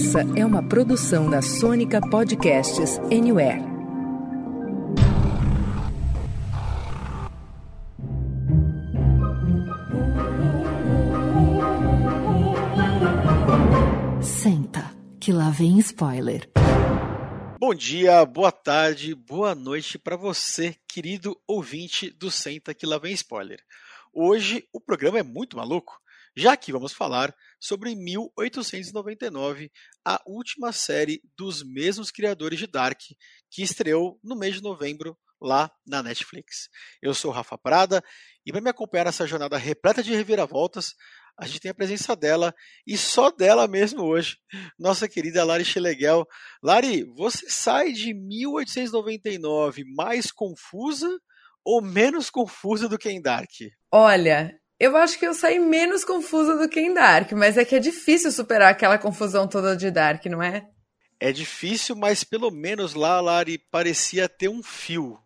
Essa é uma produção da Sônica Podcasts Anywhere. Senta, que lá vem spoiler. Bom dia, boa tarde, boa noite para você, querido ouvinte do Senta, que lá vem spoiler. Hoje o programa é muito maluco, já que vamos falar sobre 1899, a última série dos mesmos criadores de Dark, que estreou no mês de novembro lá na Netflix. Eu sou Rafa Prada e para me acompanhar nessa jornada repleta de reviravoltas, a gente tem a presença dela e só dela mesmo hoje, nossa querida Lari Scheleguel. Lari, você sai de 1899 mais confusa ou menos confusa do que em Dark? Olha, eu acho que eu saí menos confusa do que em Dark, mas é que é difícil superar aquela confusão toda de Dark, não é? É difícil, mas pelo menos lá, Lari, parecia ter um fio.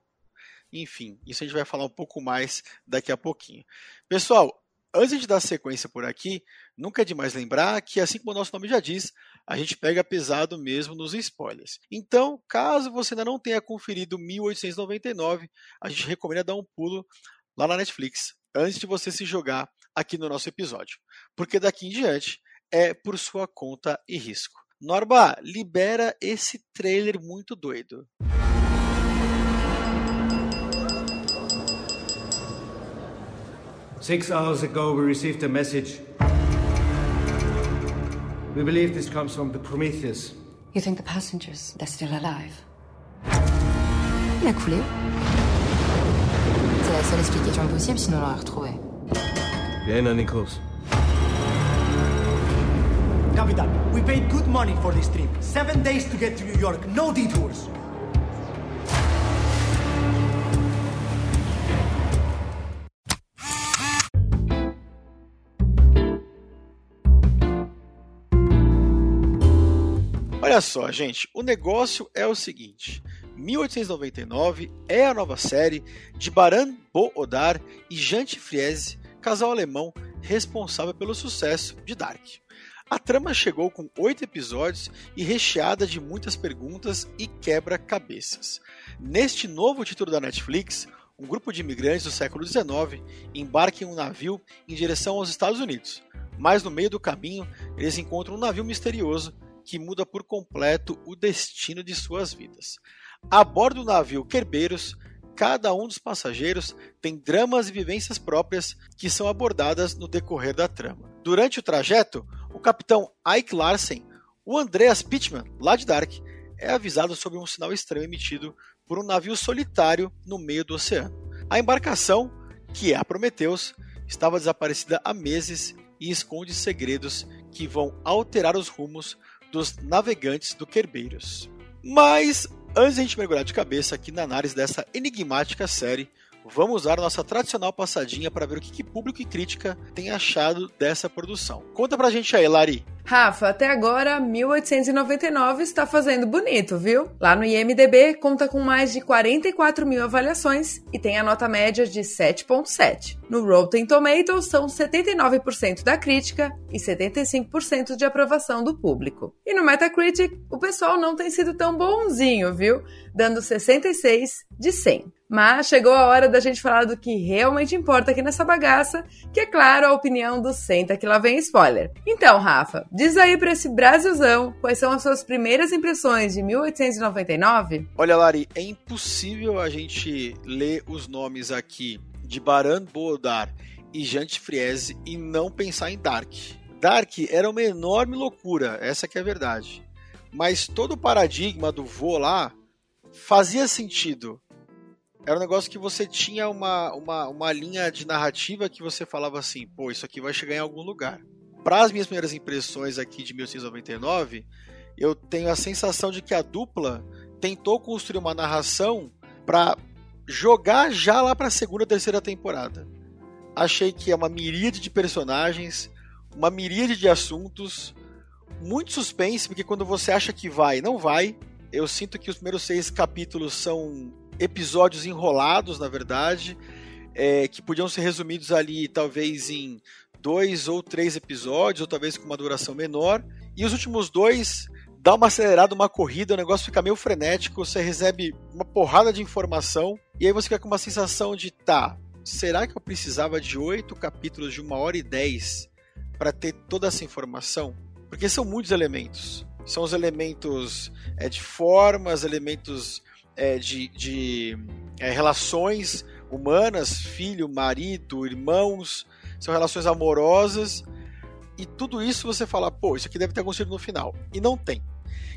Enfim, isso a gente vai falar um pouco mais daqui a pouquinho. Pessoal, antes de dar sequência por aqui, nunca é demais lembrar que, assim como o nosso nome já diz, a gente pega pesado mesmo nos spoilers. Então, caso você ainda não tenha conferido 1899, a gente recomenda dar um pulo lá na Netflix antes de você se jogar aqui no nosso episódio, porque daqui em diante é por sua conta e risco. Norba, libera esse trailer muito doido. Six hours ago, we received a message. We believe this comes from the Prometheus. You think the passengers, they're still alive? Il a coulé. Seule explication possible, sinon on l'aurait retrouvé. Vienna, Nichols. Capitan, we paid good money for this trip. Seven days to get to New York, no detours. Olha só, gente, o negócio é o seguinte: 1899 é a nova série de Baran Bo Odar e Jante Friese, casal alemão responsável pelo sucesso de Dark. A trama chegou com oito episódios e recheada de muitas perguntas e quebra-cabeças. Neste novo título da Netflix, um grupo de imigrantes do século XIX embarca em um navio em direção aos Estados Unidos, mas no meio do caminho eles encontram um navio misterioso que muda por completo o destino de suas vidas. A bordo do navio Kerbeiros, cada um dos passageiros tem dramas e vivências próprias que são abordadas no decorrer da trama. Durante o trajeto, o capitão Ike Larsen, o Andreas Pittman, lá de Dark, é avisado sobre um sinal estranho emitido por um navio solitário no meio do oceano. A embarcação, que é a Prometheus, estava desaparecida há meses e esconde segredos que vão alterar os rumos dos navegantes do Kerbeiros. Mas, antes de a gente mergulhar de cabeça aqui na análise dessa enigmática série, vamos dar nossa tradicional passadinha para ver o que, que público e crítica tem achado dessa produção. Conta pra gente aí, Lari. Rafa, até agora 1899 está fazendo bonito, viu? Lá no IMDB conta com mais de 44 mil avaliações e tem a nota média de 7.7. No Rotten Tomatoes são 79% da crítica e 75% de aprovação do público. E no Metacritic, o pessoal não tem sido tão bonzinho, viu? Dando 66 de 100. Mas chegou a hora da gente falar do que realmente importa aqui nessa bagaça, que é claro a opinião do Senta que lá vem spoiler. Então, Rafa, diz aí pra esse Brasilzão quais são as suas primeiras impressões de 1899? Olha, Lari, é impossível a gente ler os nomes aqui de Baran Bodar e Jante Friese e não pensar em Dark. Dark era uma enorme loucura, essa que é a verdade. Mas todo o paradigma do voo lá fazia sentido. Era um negócio que você tinha uma, uma, uma linha de narrativa que você falava assim, pô, isso aqui vai chegar em algum lugar. Para as minhas primeiras impressões aqui de 1699, eu tenho a sensação de que a dupla tentou construir uma narração para jogar já lá para a segunda, terceira temporada. Achei que é uma miríade de personagens, uma miríade de assuntos, muito suspense, porque quando você acha que vai, não vai. Eu sinto que os primeiros seis capítulos são episódios enrolados, na verdade, é, que podiam ser resumidos ali talvez em dois ou três episódios, ou talvez com uma duração menor. E os últimos dois dá uma acelerada, uma corrida, o negócio fica meio frenético, você recebe uma porrada de informação e aí você fica com uma sensação de tá, será que eu precisava de oito capítulos de uma hora e dez para ter toda essa informação? Porque são muitos elementos. São os elementos é, de formas, elementos é, de, de é, relações humanas, filho, marido, irmãos, são relações amorosas. E tudo isso você fala, pô, isso aqui deve ter acontecido no final. E não tem.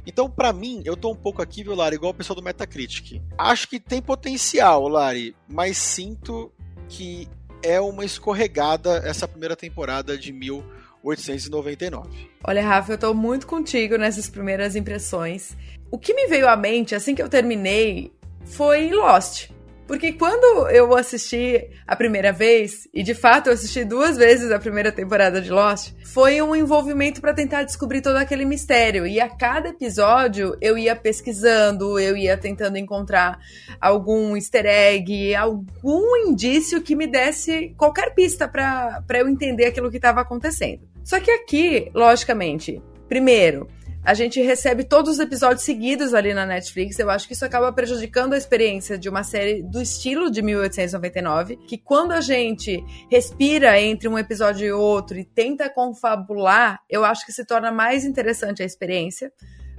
Então, para mim, eu tô um pouco aqui, viu, Lari, igual o pessoal do Metacritic. Acho que tem potencial, Lari, mas sinto que é uma escorregada essa primeira temporada de 1899. Olha, Rafa, eu tô muito contigo nessas primeiras impressões. O que me veio à mente assim que eu terminei foi Lost. Porque quando eu assisti a primeira vez, e de fato eu assisti duas vezes a primeira temporada de Lost, foi um envolvimento para tentar descobrir todo aquele mistério. E a cada episódio eu ia pesquisando, eu ia tentando encontrar algum easter egg, algum indício que me desse qualquer pista para eu entender aquilo que estava acontecendo. Só que aqui, logicamente, primeiro, a gente recebe todos os episódios seguidos ali na Netflix. Eu acho que isso acaba prejudicando a experiência de uma série do estilo de 1899, que quando a gente respira entre um episódio e outro e tenta confabular, eu acho que se torna mais interessante a experiência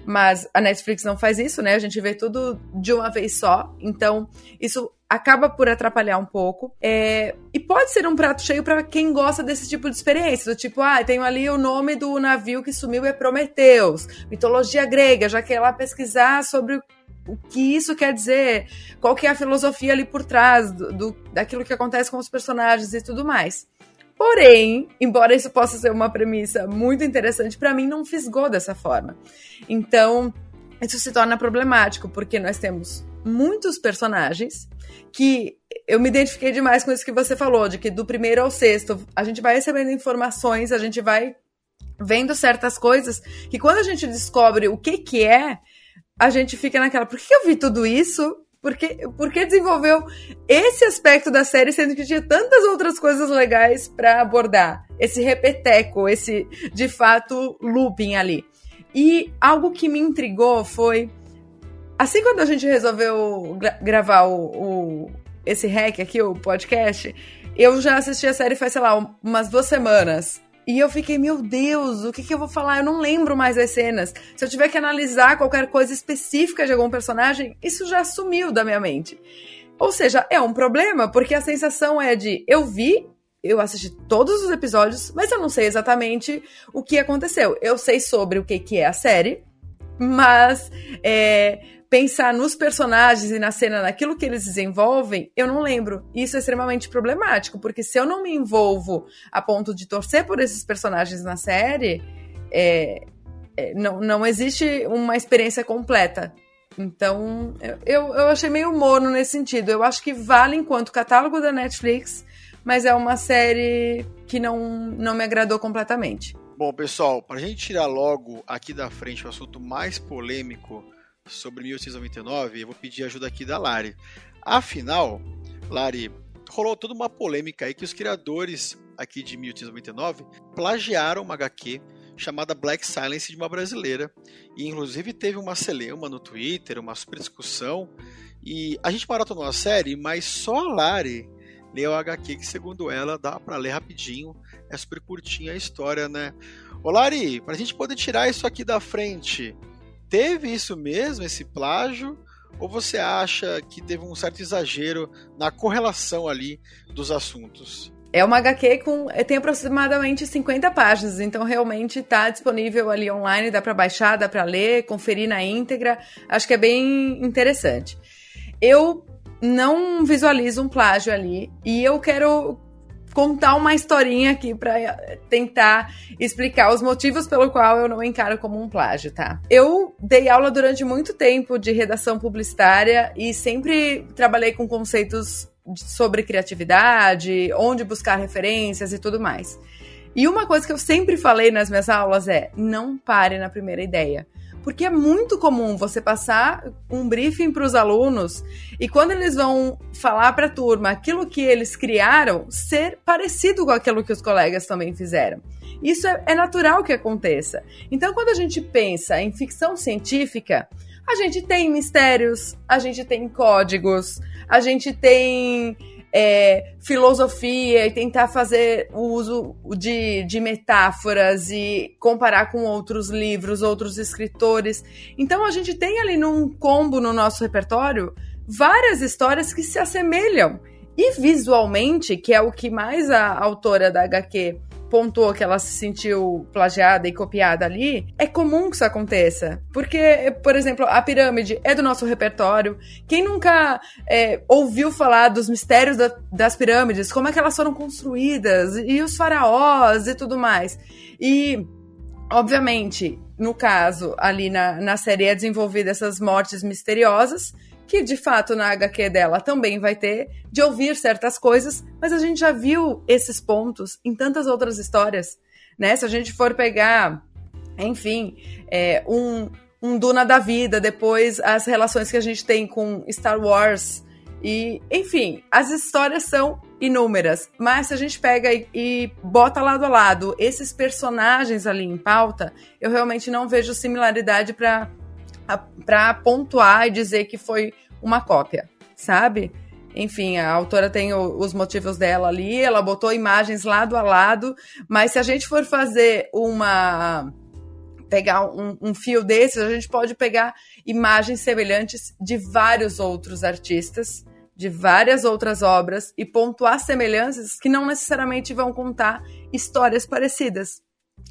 mas a Netflix não faz isso, né? A gente vê tudo de uma vez só, então isso acaba por atrapalhar um pouco. É... E pode ser um prato cheio para quem gosta desse tipo de experiência, do tipo, ah, tenho ali o nome do navio que sumiu é Prometeus, mitologia grega, já quer lá pesquisar sobre o que isso quer dizer, qual que é a filosofia ali por trás do, do daquilo que acontece com os personagens e tudo mais. Porém, embora isso possa ser uma premissa muito interessante, para mim não fisgou dessa forma. Então, isso se torna problemático, porque nós temos muitos personagens que eu me identifiquei demais com isso que você falou, de que do primeiro ao sexto a gente vai recebendo informações, a gente vai vendo certas coisas que quando a gente descobre o que que é, a gente fica naquela, por que eu vi tudo isso? Por que, por que desenvolveu esse aspecto da série, sendo que tinha tantas outras coisas legais para abordar? Esse repeteco, esse, de fato, looping ali. E algo que me intrigou foi. Assim, quando a gente resolveu gra gravar o, o, esse hack aqui, o podcast, eu já assisti a série faz, sei lá, umas duas semanas. E eu fiquei, meu Deus, o que, que eu vou falar? Eu não lembro mais das cenas. Se eu tiver que analisar qualquer coisa específica de algum personagem, isso já sumiu da minha mente. Ou seja, é um problema, porque a sensação é de eu vi, eu assisti todos os episódios, mas eu não sei exatamente o que aconteceu. Eu sei sobre o que, que é a série, mas é, pensar nos personagens e na cena, naquilo que eles desenvolvem, eu não lembro. Isso é extremamente problemático, porque se eu não me envolvo a ponto de torcer por esses personagens na série, é, é, não, não existe uma experiência completa. Então, eu, eu achei meio morno nesse sentido. Eu acho que vale enquanto catálogo da Netflix, mas é uma série que não, não me agradou completamente. Bom, pessoal, para a gente tirar logo aqui da frente o assunto mais polêmico sobre 1899, eu vou pedir ajuda aqui da Lari. Afinal, Lari, rolou toda uma polêmica aí que os criadores aqui de 1899 plagiaram uma HQ chamada Black Silence de uma brasileira. E inclusive teve uma celeuma no Twitter, uma super discussão. E a gente maratonou a série, mas só a Lari leu a HQ que, segundo ela, dá para ler rapidinho. É super curtinha a história, né? Ô Lari, pra gente poder tirar isso aqui da frente, teve isso mesmo, esse plágio? Ou você acha que teve um certo exagero na correlação ali dos assuntos? É uma HQ com tem aproximadamente 50 páginas, então realmente está disponível ali online, dá para baixar, dá para ler, conferir na íntegra. Acho que é bem interessante. Eu não visualizo um plágio ali e eu quero contar uma historinha aqui para tentar explicar os motivos pelo qual eu não encaro como um plágio, tá? Eu dei aula durante muito tempo de redação publicitária e sempre trabalhei com conceitos sobre criatividade, onde buscar referências e tudo mais. E uma coisa que eu sempre falei nas minhas aulas é: não pare na primeira ideia. Porque é muito comum você passar um briefing para os alunos e quando eles vão falar para a turma aquilo que eles criaram ser parecido com aquilo que os colegas também fizeram. Isso é, é natural que aconteça. Então, quando a gente pensa em ficção científica, a gente tem mistérios, a gente tem códigos, a gente tem é, filosofia e tentar fazer o uso de, de metáforas e comparar com outros livros, outros escritores. Então a gente tem ali num combo no nosso repertório várias histórias que se assemelham. E visualmente, que é o que mais a autora da HQ pontuou que ela se sentiu plagiada e copiada ali, é comum que isso aconteça. Porque, por exemplo, a pirâmide é do nosso repertório. Quem nunca é, ouviu falar dos mistérios da, das pirâmides, como é que elas foram construídas, e os faraós e tudo mais. E, obviamente, no caso, ali na, na série é desenvolvida essas mortes misteriosas que de fato na HQ dela também vai ter, de ouvir certas coisas, mas a gente já viu esses pontos em tantas outras histórias, né? Se a gente for pegar, enfim, é, um, um Duna da vida, depois as relações que a gente tem com Star Wars, e, enfim, as histórias são inúmeras, mas se a gente pega e, e, bota lado a lado esses personagens ali em pauta, eu realmente não vejo similaridade para para pontuar e dizer que foi uma cópia, sabe? Enfim, a autora tem o, os motivos dela ali, ela botou imagens lado a lado, mas se a gente for fazer uma. pegar um, um fio desses, a gente pode pegar imagens semelhantes de vários outros artistas, de várias outras obras e pontuar semelhanças que não necessariamente vão contar histórias parecidas,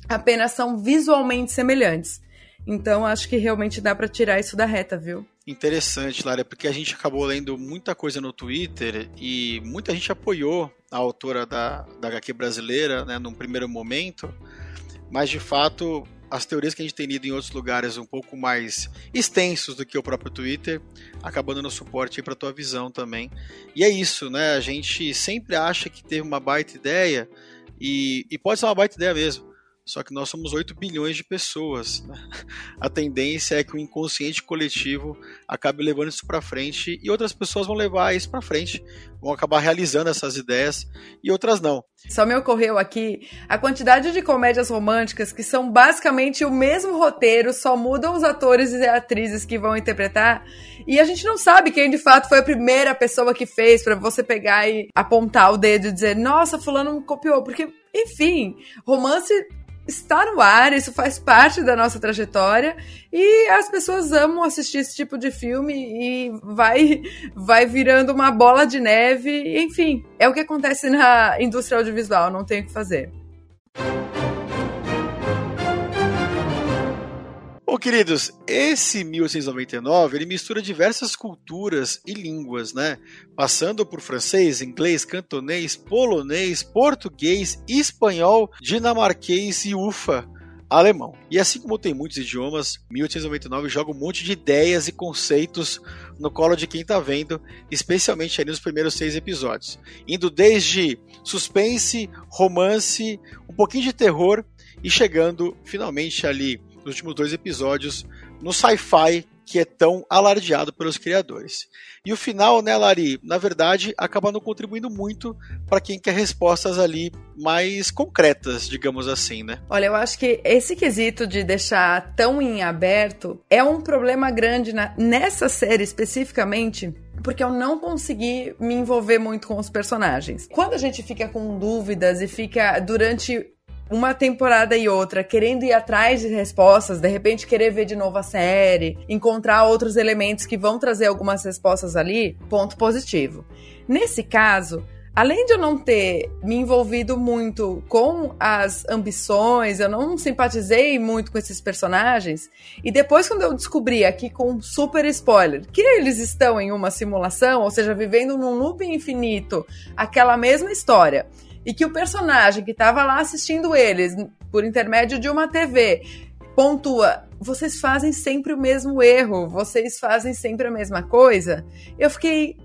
apenas são visualmente semelhantes. Então acho que realmente dá para tirar isso da reta, viu? Interessante, Lara, porque a gente acabou lendo muita coisa no Twitter e muita gente apoiou a autora da, da HQ brasileira, né, num primeiro momento, mas de fato as teorias que a gente tem lido em outros lugares um pouco mais extensos do que o próprio Twitter, acabando dando suporte para tua visão também. E é isso, né? A gente sempre acha que teve uma baita ideia e, e pode ser uma baita ideia mesmo. Só que nós somos 8 bilhões de pessoas. Né? A tendência é que o inconsciente coletivo acabe levando isso para frente e outras pessoas vão levar isso para frente, vão acabar realizando essas ideias e outras não. Só me ocorreu aqui a quantidade de comédias românticas que são basicamente o mesmo roteiro, só mudam os atores e atrizes que vão interpretar, e a gente não sabe quem de fato foi a primeira pessoa que fez para você pegar e apontar o dedo e dizer: "Nossa, fulano copiou", porque enfim, romance está no ar, isso faz parte da nossa trajetória e as pessoas amam assistir esse tipo de filme e vai vai virando uma bola de neve, enfim, é o que acontece na indústria audiovisual, não tem o que fazer. Bom, queridos, esse 1899 ele mistura diversas culturas e línguas, né? Passando por francês, inglês, cantonês, polonês, português, espanhol, dinamarquês e ufa, alemão. E assim como tem muitos idiomas, 1899 joga um monte de ideias e conceitos no colo de quem tá vendo, especialmente nos primeiros seis episódios. Indo desde suspense, romance, um pouquinho de terror e chegando finalmente ali nos últimos dois episódios no sci-fi que é tão alardeado pelos criadores. E o final, né, Lari, na verdade, acaba não contribuindo muito para quem quer respostas ali mais concretas, digamos assim, né? Olha, eu acho que esse quesito de deixar tão em aberto é um problema grande na, nessa série especificamente, porque eu não consegui me envolver muito com os personagens. Quando a gente fica com dúvidas e fica durante uma temporada e outra querendo ir atrás de respostas, de repente querer ver de novo a série, encontrar outros elementos que vão trazer algumas respostas ali, ponto positivo. Nesse caso, além de eu não ter me envolvido muito com as ambições, eu não simpatizei muito com esses personagens, e depois quando eu descobri aqui com super spoiler que eles estão em uma simulação, ou seja, vivendo num loop infinito, aquela mesma história, e que o personagem que estava lá assistindo eles por intermédio de uma TV pontua, vocês fazem sempre o mesmo erro, vocês fazem sempre a mesma coisa. Eu fiquei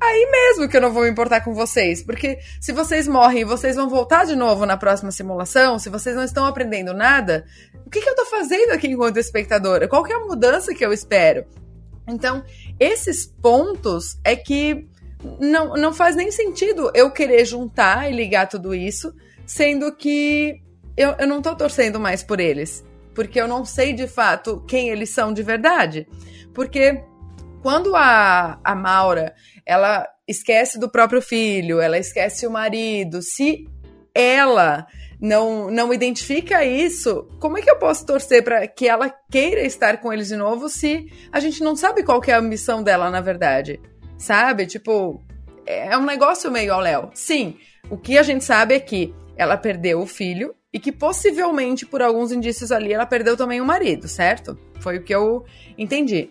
aí mesmo que eu não vou me importar com vocês. Porque se vocês morrem vocês vão voltar de novo na próxima simulação, se vocês não estão aprendendo nada, o que, que eu tô fazendo aqui enquanto espectadora? Qual que é a mudança que eu espero? Então, esses pontos é que não, não faz nem sentido eu querer juntar e ligar tudo isso, sendo que eu, eu não tô torcendo mais por eles. Porque eu não sei de fato quem eles são de verdade. Porque quando a, a Maura ela esquece do próprio filho, ela esquece o marido, se ela não, não identifica isso, como é que eu posso torcer para que ela queira estar com eles de novo se a gente não sabe qual é a missão dela, na verdade? Sabe? Tipo, é um negócio meio ao Léo. Sim, o que a gente sabe é que ela perdeu o filho e que possivelmente, por alguns indícios ali, ela perdeu também o marido, certo? Foi o que eu entendi.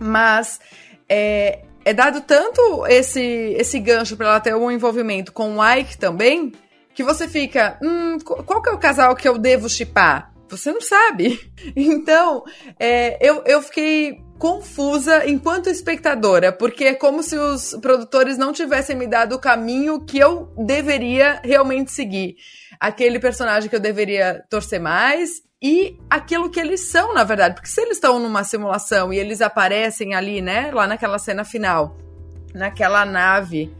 Mas é, é dado tanto esse, esse gancho para ela ter um envolvimento com o Ike também que você fica, hum, qual que é o casal que eu devo chipar? Você não sabe. Então, é, eu, eu fiquei confusa enquanto espectadora, porque é como se os produtores não tivessem me dado o caminho que eu deveria realmente seguir. Aquele personagem que eu deveria torcer mais e aquilo que eles são, na verdade. Porque se eles estão numa simulação e eles aparecem ali, né, lá naquela cena final, naquela nave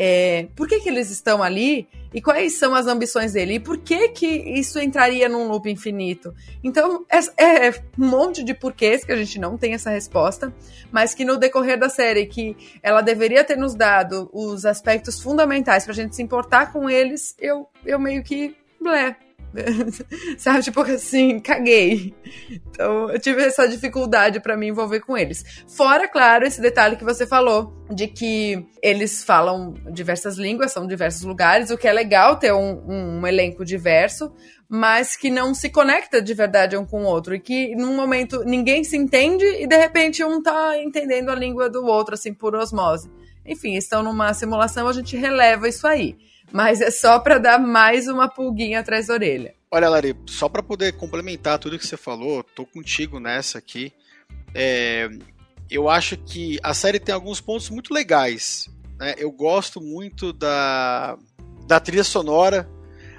é, por que, que eles estão ali? E quais são as ambições dele? E por que que isso entraria num loop infinito. Então, é, é, um monte de porquês que a gente não tem essa resposta, mas que no decorrer da série que ela deveria ter nos dado os aspectos fundamentais pra gente se importar com eles, eu, eu meio que blé, Sabe, tipo assim, caguei. Então, eu tive essa dificuldade para me envolver com eles. Fora, claro, esse detalhe que você falou, de que eles falam diversas línguas, são diversos lugares, o que é legal ter um, um elenco diverso, mas que não se conecta de verdade um com o outro. E que, num momento, ninguém se entende e, de repente, um tá entendendo a língua do outro, assim, por osmose. Enfim, estão numa simulação, a gente releva isso aí mas é só para dar mais uma pulguinha atrás da orelha. Olha, Lari, só para poder complementar tudo que você falou, tô contigo nessa aqui. É, eu acho que a série tem alguns pontos muito legais. Né? Eu gosto muito da, da trilha sonora.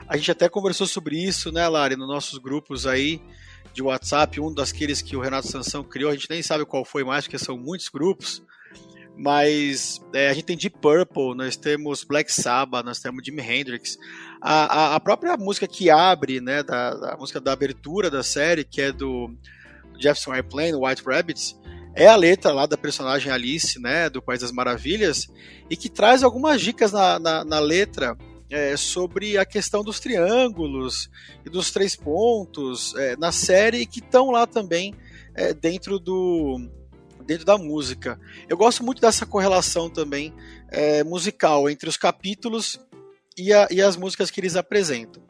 A gente até conversou sobre isso, né, Lari, nos nossos grupos aí de WhatsApp, um daqueles que o Renato Sansão criou, a gente nem sabe qual foi mais, porque são muitos grupos. Mas é, a gente tem Deep Purple, nós temos Black Sabbath, nós temos Jimi Hendrix. A, a, a própria música que abre, né, da, da, música da abertura da série, que é do Jefferson Airplane, White Rabbits, é a letra lá da personagem Alice, né, do País das Maravilhas, e que traz algumas dicas na, na, na letra é, sobre a questão dos triângulos e dos três pontos é, na série, que estão lá também é, dentro do dentro da música. Eu gosto muito dessa correlação também é, musical entre os capítulos e, a, e as músicas que eles apresentam.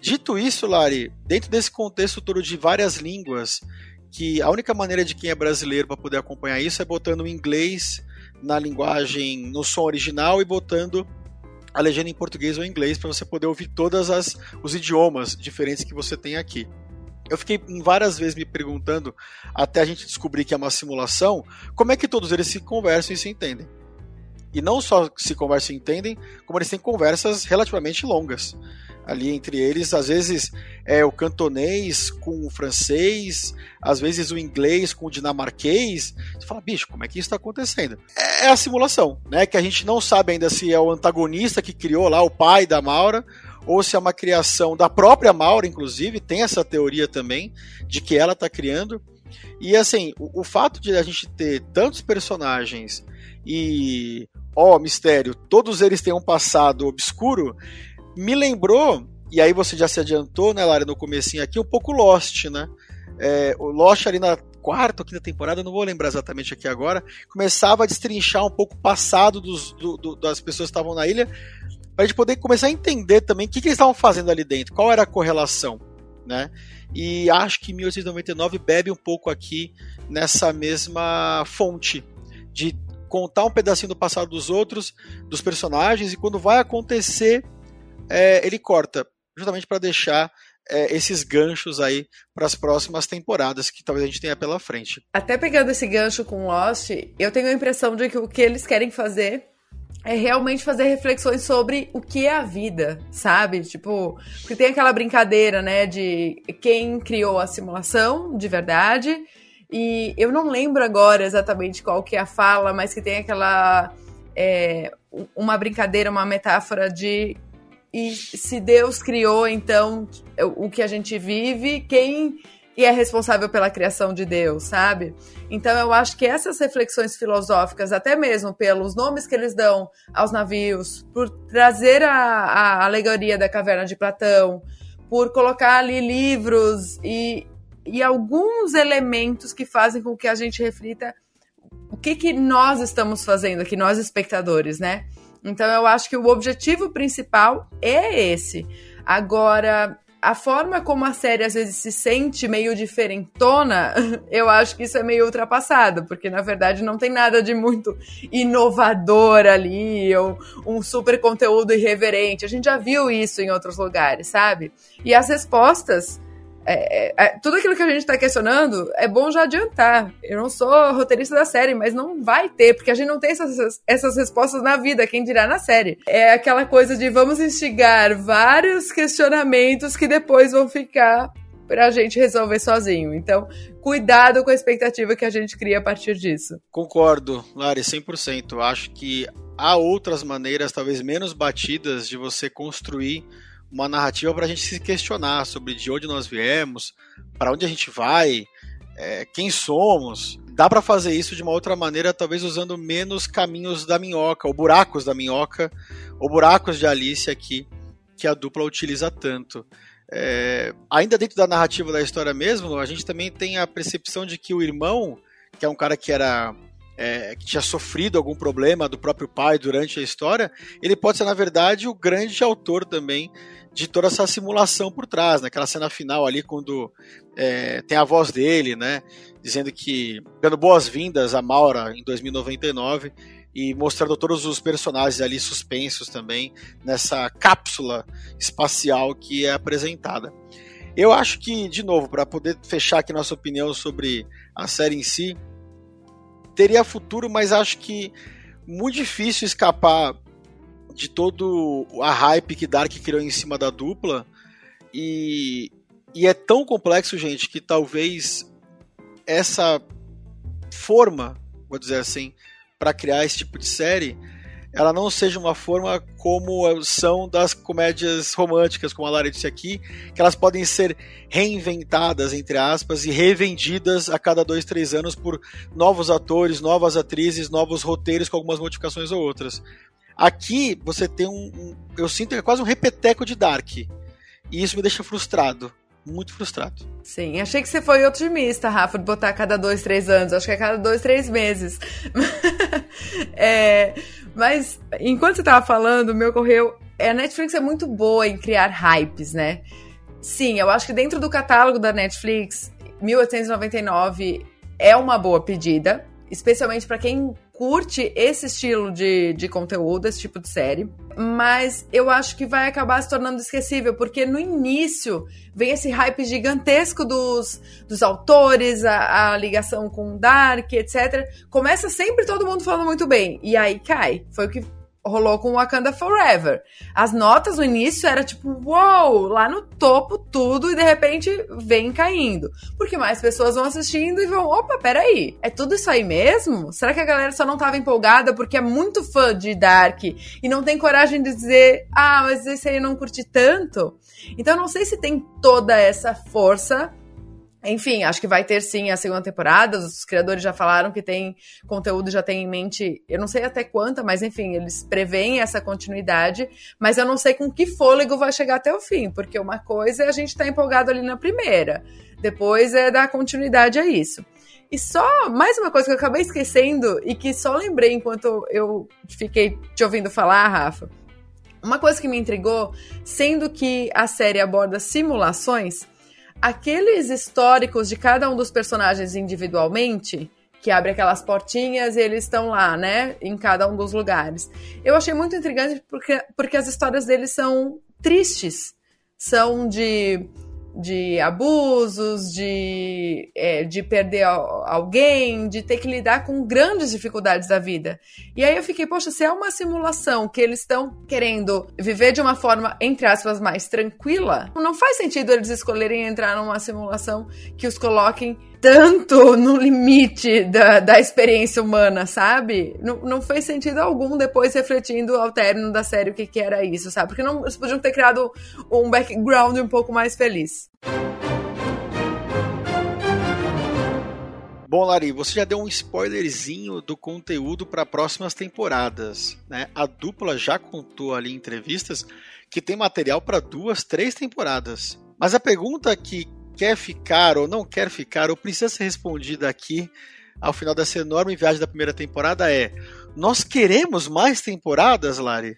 Dito isso, Lari, dentro desse contexto todo de várias línguas, que a única maneira de quem é brasileiro para poder acompanhar isso é botando o inglês na linguagem, no som original e botando a legenda em português ou inglês para você poder ouvir todos os idiomas diferentes que você tem aqui. Eu fiquei várias vezes me perguntando, até a gente descobrir que é uma simulação, como é que todos eles se conversam e se entendem. E não só se conversam e entendem, como eles têm conversas relativamente longas. Ali entre eles, às vezes é o cantonês com o francês, às vezes o inglês com o dinamarquês. Você fala, bicho, como é que isso está acontecendo? É a simulação, né? Que a gente não sabe ainda se é o antagonista que criou lá, o pai da Maura, ou se é uma criação da própria Maura, inclusive, tem essa teoria também de que ela está criando. E assim, o, o, fato de a gente ter tantos personagens e, ó, oh, mistério, todos eles têm um passado obscuro, me lembrou, e aí você já se adiantou, né, Lara, no comecinho aqui, um pouco Lost, né? É, o Lost ali na quarta ou quinta temporada, não vou lembrar exatamente aqui agora, começava a destrinchar um pouco o passado dos, do, do, das pessoas que estavam na ilha, para a gente poder começar a entender também o que, que eles estavam fazendo ali dentro, qual era a correlação, né? E acho que 1899 bebe um pouco aqui nessa mesma fonte de contar um pedacinho do passado dos outros, dos personagens, e quando vai acontecer, é, ele corta, justamente para deixar é, esses ganchos aí para as próximas temporadas que talvez a gente tenha pela frente. Até pegando esse gancho com Lost, eu tenho a impressão de que o que eles querem fazer é realmente fazer reflexões sobre o que é a vida, sabe? Tipo, porque tem aquela brincadeira, né, de quem criou a simulação de verdade. E eu não lembro agora exatamente qual que é a fala, mas que tem aquela é, uma brincadeira, uma metáfora de e se Deus criou então o que a gente vive, quem e é responsável pela criação de Deus, sabe? Então eu acho que essas reflexões filosóficas, até mesmo pelos nomes que eles dão aos navios, por trazer a, a alegoria da caverna de Platão, por colocar ali livros e, e alguns elementos que fazem com que a gente reflita o que, que nós estamos fazendo aqui, nós espectadores, né? Então eu acho que o objetivo principal é esse. Agora, a forma como a série às vezes se sente meio diferentona, eu acho que isso é meio ultrapassado, porque na verdade não tem nada de muito inovador ali, ou um super conteúdo irreverente. A gente já viu isso em outros lugares, sabe? E as respostas é, é, é, tudo aquilo que a gente está questionando é bom já adiantar. Eu não sou roteirista da série, mas não vai ter, porque a gente não tem essas, essas respostas na vida, quem dirá na série. É aquela coisa de vamos instigar vários questionamentos que depois vão ficar pra gente resolver sozinho. Então, cuidado com a expectativa que a gente cria a partir disso. Concordo, Lari, 100%. Acho que há outras maneiras, talvez menos batidas, de você construir uma narrativa para a gente se questionar sobre de onde nós viemos, para onde a gente vai, é, quem somos. Dá para fazer isso de uma outra maneira, talvez usando menos caminhos da minhoca, ou buracos da minhoca, ou buracos de Alice aqui, que a dupla utiliza tanto. É, ainda dentro da narrativa da história mesmo, a gente também tem a percepção de que o irmão, que é um cara que era é, que tinha sofrido algum problema do próprio pai durante a história, ele pode ser, na verdade, o grande autor também de toda essa simulação por trás, naquela né? cena final ali, quando é, tem a voz dele, né, dizendo que, dando boas-vindas a Maura em 2099 e mostrando todos os personagens ali suspensos também nessa cápsula espacial que é apresentada. Eu acho que, de novo, para poder fechar aqui nossa opinião sobre a série em si, teria futuro, mas acho que muito difícil escapar de todo a hype que Dark criou em cima da dupla. E, e é tão complexo, gente, que talvez essa forma, vou dizer assim, para criar esse tipo de série, ela não seja uma forma como são das comédias românticas, como a Lara disse aqui, que elas podem ser reinventadas, entre aspas, e revendidas a cada dois, três anos por novos atores, novas atrizes, novos roteiros com algumas modificações ou outras. Aqui você tem um, um eu sinto que é quase um repeteco de Dark. E isso me deixa frustrado muito frustrado. Sim, achei que você foi otimista, Rafa, de botar a cada dois, três anos. Acho que é cada dois, três meses. é, mas, enquanto você estava falando, me ocorreu. É, a Netflix é muito boa em criar hypes, né? Sim, eu acho que dentro do catálogo da Netflix, 1899 é uma boa pedida, especialmente para quem curte esse estilo de, de conteúdo, esse tipo de série. Mas eu acho que vai acabar se tornando esquecível, porque no início vem esse hype gigantesco dos, dos autores, a, a ligação com Dark, etc. Começa sempre todo mundo falando muito bem. E aí cai. Foi o que rolou com Wakanda Forever. As notas no início era tipo, uou, wow, lá no topo tudo e de repente vem caindo. Porque mais pessoas vão assistindo e vão, opa, peraí, é tudo isso aí mesmo? Será que a galera só não tava empolgada porque é muito fã de Dark e não tem coragem de dizer, ah, mas esse aí eu não curti tanto? Então não sei se tem toda essa força enfim, acho que vai ter sim a segunda temporada. Os criadores já falaram que tem conteúdo, já tem em mente, eu não sei até quanta, mas enfim, eles preveem essa continuidade. Mas eu não sei com que fôlego vai chegar até o fim, porque uma coisa é a gente estar tá empolgado ali na primeira, depois é dar continuidade a isso. E só mais uma coisa que eu acabei esquecendo e que só lembrei enquanto eu fiquei te ouvindo falar, Rafa. Uma coisa que me intrigou, sendo que a série aborda simulações aqueles históricos de cada um dos personagens individualmente, que abre aquelas portinhas e eles estão lá, né, em cada um dos lugares. Eu achei muito intrigante porque, porque as histórias deles são tristes, são de de abusos, de, é, de perder alguém, de ter que lidar com grandes dificuldades da vida. E aí eu fiquei, poxa, se é uma simulação que eles estão querendo viver de uma forma, entre aspas, mais tranquila, não faz sentido eles escolherem entrar numa simulação que os coloquem tanto no limite da, da experiência humana, sabe? Não, não fez sentido algum depois refletindo ao término da série o que, que era isso, sabe? Porque não, eles podiam ter criado um background um pouco mais feliz. Bom, Lari, você já deu um spoilerzinho do conteúdo para próximas temporadas, né? A dupla já contou ali em entrevistas que tem material para duas, três temporadas. Mas a pergunta que quer ficar ou não quer ficar, ou precisa ser respondida aqui ao final dessa enorme viagem da primeira temporada é: nós queremos mais temporadas, Lari?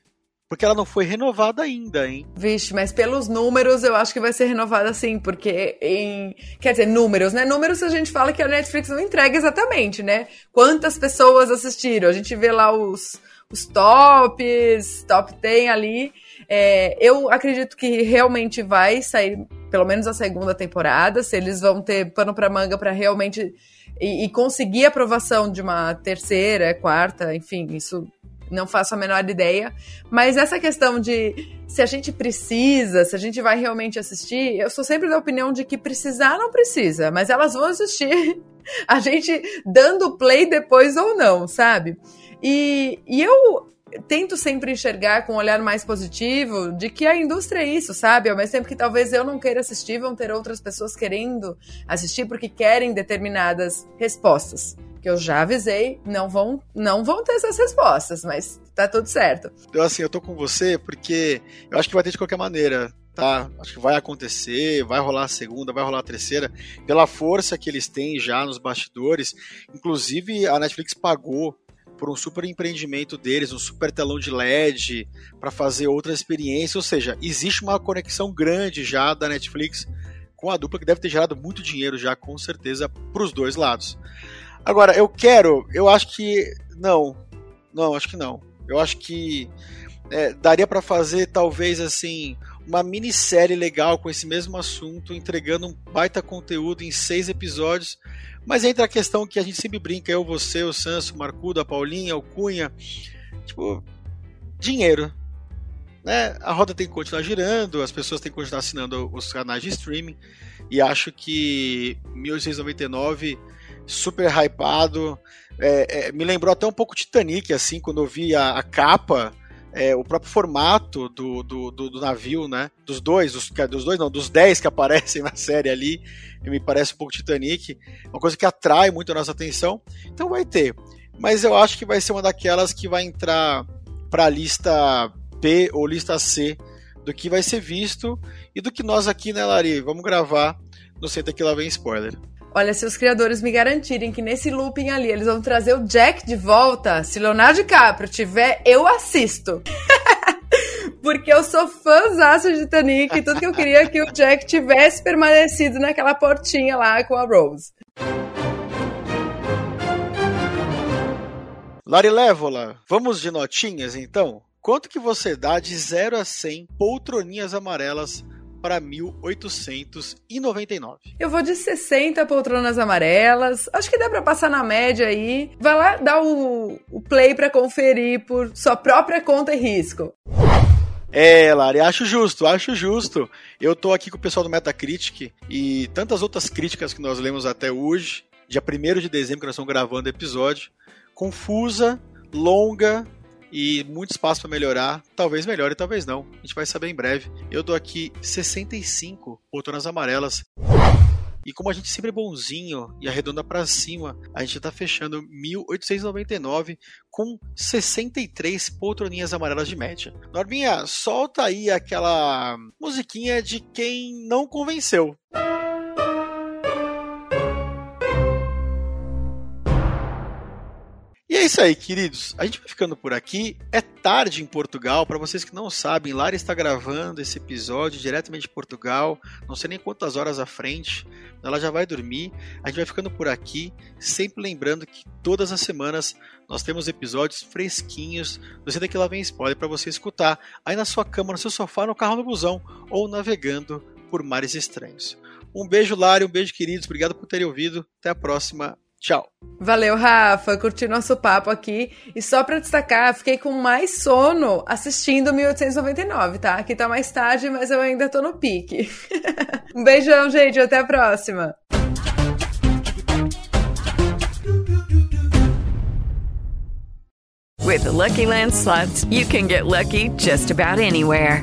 Porque ela não foi renovada ainda, hein? Vixe, mas pelos números eu acho que vai ser renovada sim, porque em. Quer dizer, números, né? Números a gente fala que a Netflix não entrega exatamente, né? Quantas pessoas assistiram? A gente vê lá os, os tops, top 10 ali. É, eu acredito que realmente vai sair pelo menos a segunda temporada, se eles vão ter pano para manga para realmente e, e, conseguir aprovação de uma terceira, quarta, enfim, isso não faço a menor ideia. Mas essa questão de se a gente precisa, se a gente vai realmente assistir, eu sou sempre da opinião de que precisar não precisa, mas elas vão assistir a gente dando play depois ou não, sabe? E, e eu tento sempre enxergar com um olhar mais positivo de que a indústria é isso, sabe? Ao mesmo tempo que talvez eu não queira assistir, vão ter outras pessoas querendo assistir porque querem determinadas respostas. Que eu já avisei, não vão, não vão ter essas respostas, mas tá tudo certo. Então, assim, eu tô com você porque eu acho que vai ter de qualquer maneira tá? Acho que vai acontecer, vai rolar a segunda, vai rolar a terceira, pela força que eles têm já nos bastidores. Inclusive, a Netflix pagou por um super empreendimento deles, um super telão de LED para fazer outras experiências, ou seja, existe uma conexão grande já da Netflix com a dupla que deve ter gerado muito dinheiro já com certeza para os dois lados. Agora, eu quero, eu acho que não, não, acho que não. Eu acho que é, daria para fazer talvez assim uma minissérie legal com esse mesmo assunto, entregando um baita conteúdo em seis episódios mas entra a questão que a gente sempre brinca, eu, você, o Sanso, o Marcudo, a Paulinha, o Cunha, tipo, dinheiro. Né? A roda tem que continuar girando, as pessoas têm que continuar assinando os canais de streaming, e acho que 1899, super hypado, é, é, me lembrou até um pouco Titanic, assim, quando eu vi a, a capa, é, o próprio formato do, do, do, do, navio, né? Dos dois, dos, dos dois não, dos dez que aparecem na série ali, me parece um pouco Titanic, uma coisa que atrai muito a nossa atenção. Então vai ter. Mas eu acho que vai ser uma daquelas que vai entrar para a lista P ou lista C do que vai ser visto e do que nós aqui, né, Lari, vamos gravar no Senta Que Lá Vem Spoiler. Olha, se os criadores me garantirem que nesse looping ali eles vão trazer o Jack de volta, se Leonardo DiCaprio tiver, eu assisto. Porque eu sou fãzaça de Titanic e tudo que eu queria é que o Jack tivesse permanecido naquela portinha lá com a Rose. Lari Levola, vamos de notinhas então? Quanto que você dá de 0 a 100 poltroninhas amarelas para 1899. Eu vou de 60 poltronas amarelas. Acho que dá para passar na média aí. Vai lá dar o, o play para conferir por sua própria conta e risco. É, Lari, acho justo, acho justo. Eu tô aqui com o pessoal do Metacritic e tantas outras críticas que nós lemos até hoje, dia 1 de dezembro que nós estamos gravando o episódio, confusa, longa, e muito espaço para melhorar. Talvez melhore, talvez não. A gente vai saber em breve. Eu dou aqui 65 poltronas amarelas. E como a gente sempre é bonzinho e arredonda para cima, a gente está fechando 1899 com 63 poltroninhas amarelas de média. Norminha, solta aí aquela musiquinha de quem não convenceu. E isso aí, queridos. A gente vai ficando por aqui. É tarde em Portugal. Para vocês que não sabem, Lara está gravando esse episódio diretamente de Portugal. Não sei nem quantas horas à frente. Ela já vai dormir. A gente vai ficando por aqui. Sempre lembrando que todas as semanas nós temos episódios fresquinhos Senta Que Lá Vem Spoiler para você escutar aí na sua cama, no seu sofá, no carro, no busão ou navegando por mares estranhos. Um beijo, Lari, um beijo, queridos. Obrigado por terem ouvido. Até a próxima. Tchau. Valeu, Rafa. Curti nosso papo aqui. E só pra destacar, fiquei com mais sono assistindo 1899, tá? Aqui tá mais tarde, mas eu ainda tô no pique. um beijão, gente. Até a próxima. With the Lucky Land slots, you can get lucky just about anywhere.